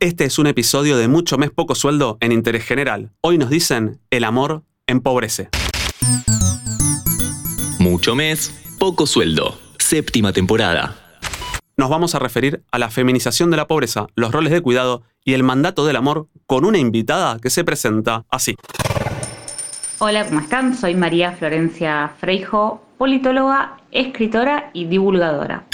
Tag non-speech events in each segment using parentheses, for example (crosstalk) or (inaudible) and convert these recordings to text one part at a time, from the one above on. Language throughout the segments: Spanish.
Este es un episodio de Mucho Mes Poco Sueldo en Interés General. Hoy nos dicen, el amor empobrece. Mucho mes, poco sueldo. Séptima temporada. Nos vamos a referir a la feminización de la pobreza, los roles de cuidado y el mandato del amor con una invitada que se presenta así. Hola, ¿cómo están? Soy María Florencia Freijo, politóloga, escritora y divulgadora.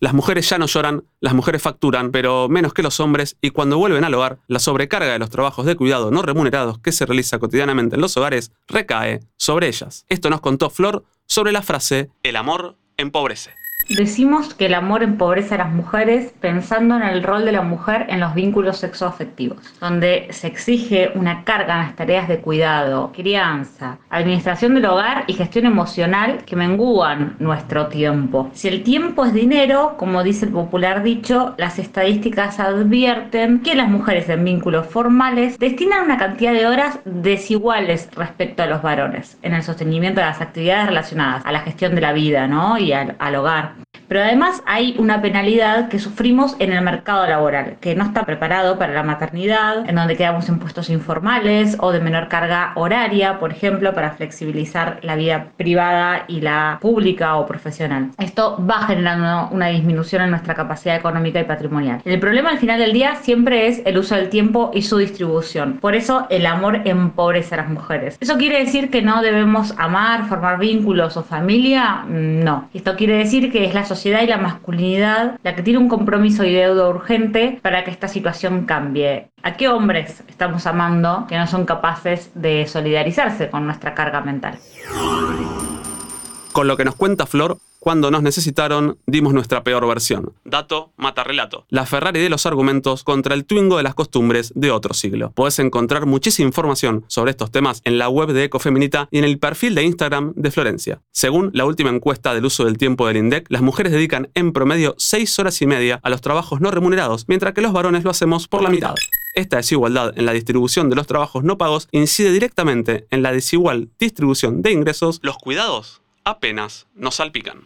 Las mujeres ya no lloran, las mujeres facturan, pero menos que los hombres, y cuando vuelven al hogar, la sobrecarga de los trabajos de cuidado no remunerados que se realiza cotidianamente en los hogares recae sobre ellas. Esto nos contó Flor sobre la frase El amor empobrece. Decimos que el amor empobrece a las mujeres pensando en el rol de la mujer en los vínculos sexoafectivos, donde se exige una carga en las tareas de cuidado, crianza, administración del hogar y gestión emocional que mengúan nuestro tiempo. Si el tiempo es dinero, como dice el popular dicho, las estadísticas advierten que las mujeres en vínculos formales destinan una cantidad de horas desiguales respecto a los varones en el sostenimiento de las actividades relacionadas a la gestión de la vida ¿no? y al, al hogar. Pero además hay una penalidad que sufrimos en el mercado laboral, que no está preparado para la maternidad, en donde quedamos en puestos informales o de menor carga horaria, por ejemplo, para flexibilizar la vida privada y la pública o profesional. Esto va generando una disminución en nuestra capacidad económica y patrimonial. El problema al final del día siempre es el uso del tiempo y su distribución. Por eso el amor empobrece a las mujeres. ¿Eso quiere decir que no debemos amar, formar vínculos o familia? No. Esto quiere decir que es la sociedad y la masculinidad la que tiene un compromiso y deuda urgente para que esta situación cambie. ¿A qué hombres estamos amando que no son capaces de solidarizarse con nuestra carga mental? Con lo que nos cuenta Flor, cuando nos necesitaron, dimos nuestra peor versión. Dato mata relato. La Ferrari de los argumentos contra el Twingo de las costumbres de otro siglo. Podés encontrar muchísima información sobre estos temas en la web de Ecofeminita y en el perfil de Instagram de Florencia. Según la última encuesta del uso del tiempo del INDEC, las mujeres dedican en promedio 6 horas y media a los trabajos no remunerados, mientras que los varones lo hacemos por la mitad. Esta desigualdad en la distribución de los trabajos no pagos incide directamente en la desigual distribución de ingresos, los cuidados apenas nos salpican.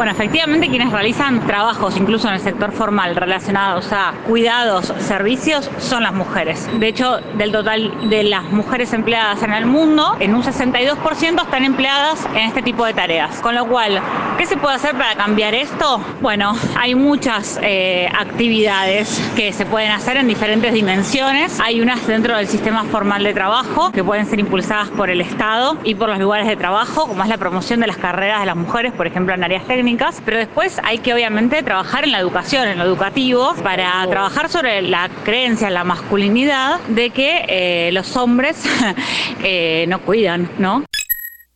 Bueno, efectivamente quienes realizan trabajos, incluso en el sector formal, relacionados a cuidados, servicios, son las mujeres. De hecho, del total de las mujeres empleadas en el mundo, en un 62% están empleadas en este tipo de tareas. Con lo cual, ¿qué se puede hacer para cambiar esto? Bueno, hay muchas eh, actividades que se pueden hacer en diferentes dimensiones. Hay unas dentro del sistema formal de trabajo que pueden ser impulsadas por el Estado y por los lugares de trabajo, como es la promoción de las carreras de las mujeres, por ejemplo, en áreas técnicas pero después hay que obviamente trabajar en la educación, en lo educativo, para trabajar sobre la creencia, la masculinidad de que eh, los hombres (laughs) eh, no cuidan, ¿no?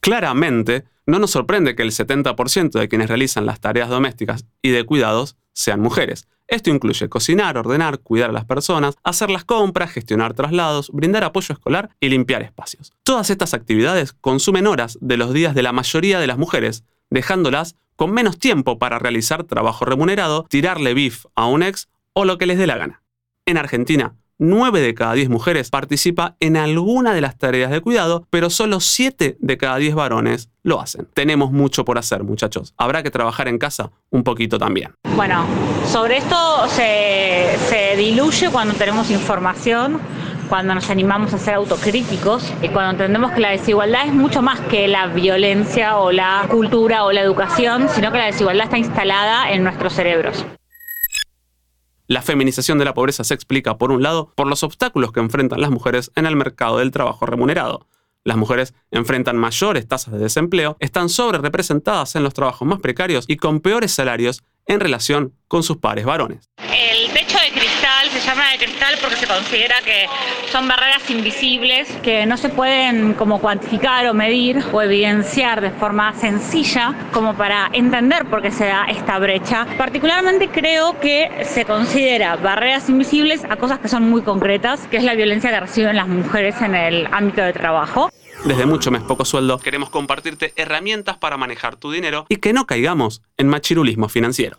Claramente, no nos sorprende que el 70% de quienes realizan las tareas domésticas y de cuidados sean mujeres. Esto incluye cocinar, ordenar, cuidar a las personas, hacer las compras, gestionar traslados, brindar apoyo escolar y limpiar espacios. Todas estas actividades consumen horas de los días de la mayoría de las mujeres, dejándolas con menos tiempo para realizar trabajo remunerado, tirarle bif a un ex o lo que les dé la gana. En Argentina, 9 de cada 10 mujeres participa en alguna de las tareas de cuidado, pero solo 7 de cada 10 varones lo hacen. Tenemos mucho por hacer, muchachos. Habrá que trabajar en casa un poquito también. Bueno, sobre esto se diluye cuando tenemos información cuando nos animamos a ser autocríticos y cuando entendemos que la desigualdad es mucho más que la violencia o la cultura o la educación, sino que la desigualdad está instalada en nuestros cerebros. La feminización de la pobreza se explica, por un lado, por los obstáculos que enfrentan las mujeres en el mercado del trabajo remunerado. Las mujeres enfrentan mayores tasas de desempleo, están sobre representadas en los trabajos más precarios y con peores salarios en relación con sus pares varones. El techo de se llama de cristal porque se considera que son barreras invisibles que no se pueden como cuantificar o medir o evidenciar de forma sencilla como para entender por qué se da esta brecha. Particularmente creo que se considera barreras invisibles a cosas que son muy concretas, que es la violencia que reciben las mujeres en el ámbito de trabajo. Desde Mucho Mes Poco Sueldo queremos compartirte herramientas para manejar tu dinero y que no caigamos en machirulismo financiero.